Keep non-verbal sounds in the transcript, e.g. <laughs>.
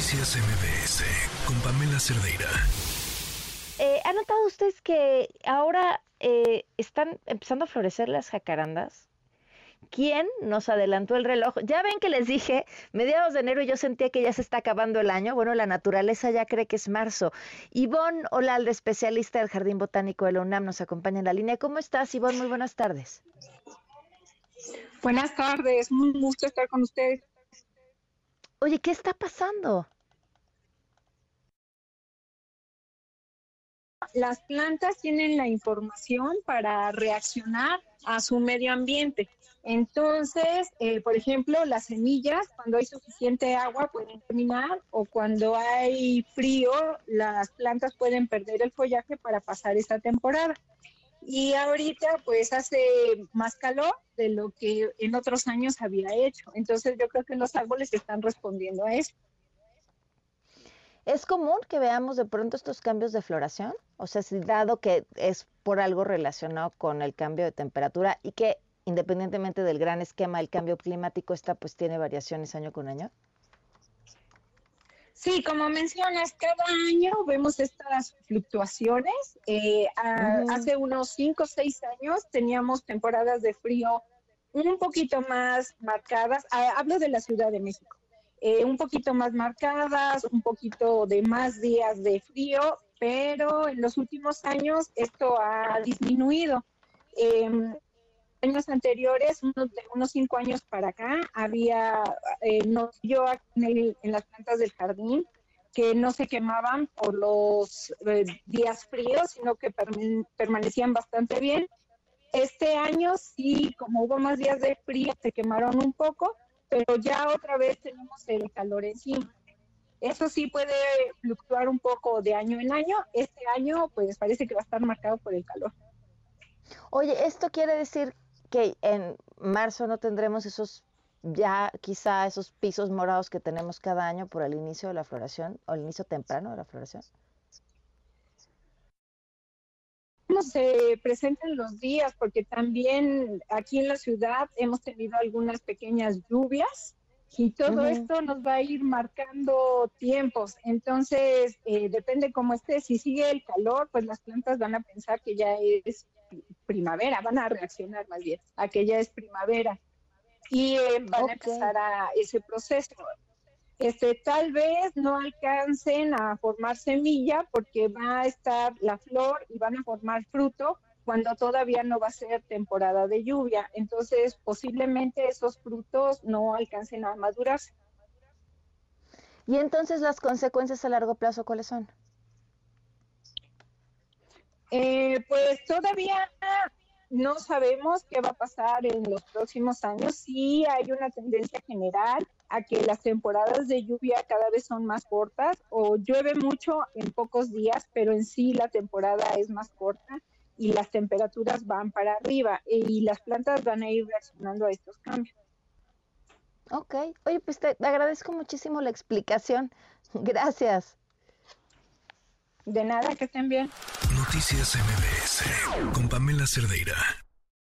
Noticias MBS con Pamela Cerdeira. Eh, ¿Han notado ustedes que ahora eh, están empezando a florecer las jacarandas? ¿Quién nos adelantó el reloj? Ya ven que les dije, mediados de enero yo sentía que ya se está acabando el año. Bueno, la naturaleza ya cree que es marzo. Ivonne Olalde, especialista del Jardín Botánico de la UNAM, nos acompaña en la línea. ¿Cómo estás, Ivonne? Muy buenas tardes. Buenas tardes, muy gusto estar con ustedes. Oye, ¿qué está pasando? Las plantas tienen la información para reaccionar a su medio ambiente. Entonces, eh, por ejemplo, las semillas, cuando hay suficiente agua, pueden terminar o cuando hay frío, las plantas pueden perder el follaje para pasar esta temporada. Y ahorita, pues, hace más calor de lo que en otros años había hecho. Entonces, yo creo que los árboles están respondiendo a eso. ¿Es común que veamos de pronto estos cambios de floración? O sea, si dado que es por algo relacionado con el cambio de temperatura y que independientemente del gran esquema del cambio climático, esta pues tiene variaciones año con año? Sí, como mencionas, cada año vemos estas fluctuaciones. Eh, hace unos cinco o seis años teníamos temporadas de frío un poquito más marcadas. Ah, hablo de la Ciudad de México. Eh, un poquito más marcadas, un poquito de más días de frío, pero en los últimos años esto ha disminuido. Em, años anteriores, unos, unos cinco años para acá, había, eh, no, yo en, las plantas del jardín, que no se quemaban por los eh, días fríos, sino que permanecían bastante bien. Este año sí, como hubo más días de frío, se quemaron un poco, pero ya otra vez tenemos el calor encima. Eso sí puede fluctuar un poco de año en año. Este año, pues parece que va a estar marcado por el calor. Oye, esto quiere decir que en marzo no tendremos esos ya quizá esos pisos morados que tenemos cada año por el inicio de la floración o el inicio temprano de la floración? No se presentan los días porque también aquí en la ciudad hemos tenido algunas pequeñas lluvias y todo esto nos va a ir marcando tiempos. Entonces, eh, depende cómo esté. Si sigue el calor, pues las plantas van a pensar que ya es primavera, van a reaccionar más bien a que ya es primavera y eh, van a empezar a ese proceso. Este, tal vez no alcancen a formar semilla porque va a estar la flor y van a formar fruto cuando todavía no va a ser temporada de lluvia. Entonces, posiblemente esos frutos no alcancen a madurarse. Y entonces las consecuencias a largo plazo, ¿cuáles son? Eh, pues todavía no sabemos qué va a pasar en los próximos años. Sí hay una tendencia general a que las temporadas de lluvia cada vez son más cortas o llueve mucho en pocos días, pero en sí la temporada es más corta y las temperaturas van para arriba y las plantas van a ir reaccionando a estos cambios. Ok, oye, pues te agradezco muchísimo la explicación. <laughs> Gracias. De nada, que estén bien. Noticias MBS con Pamela Cerdeira.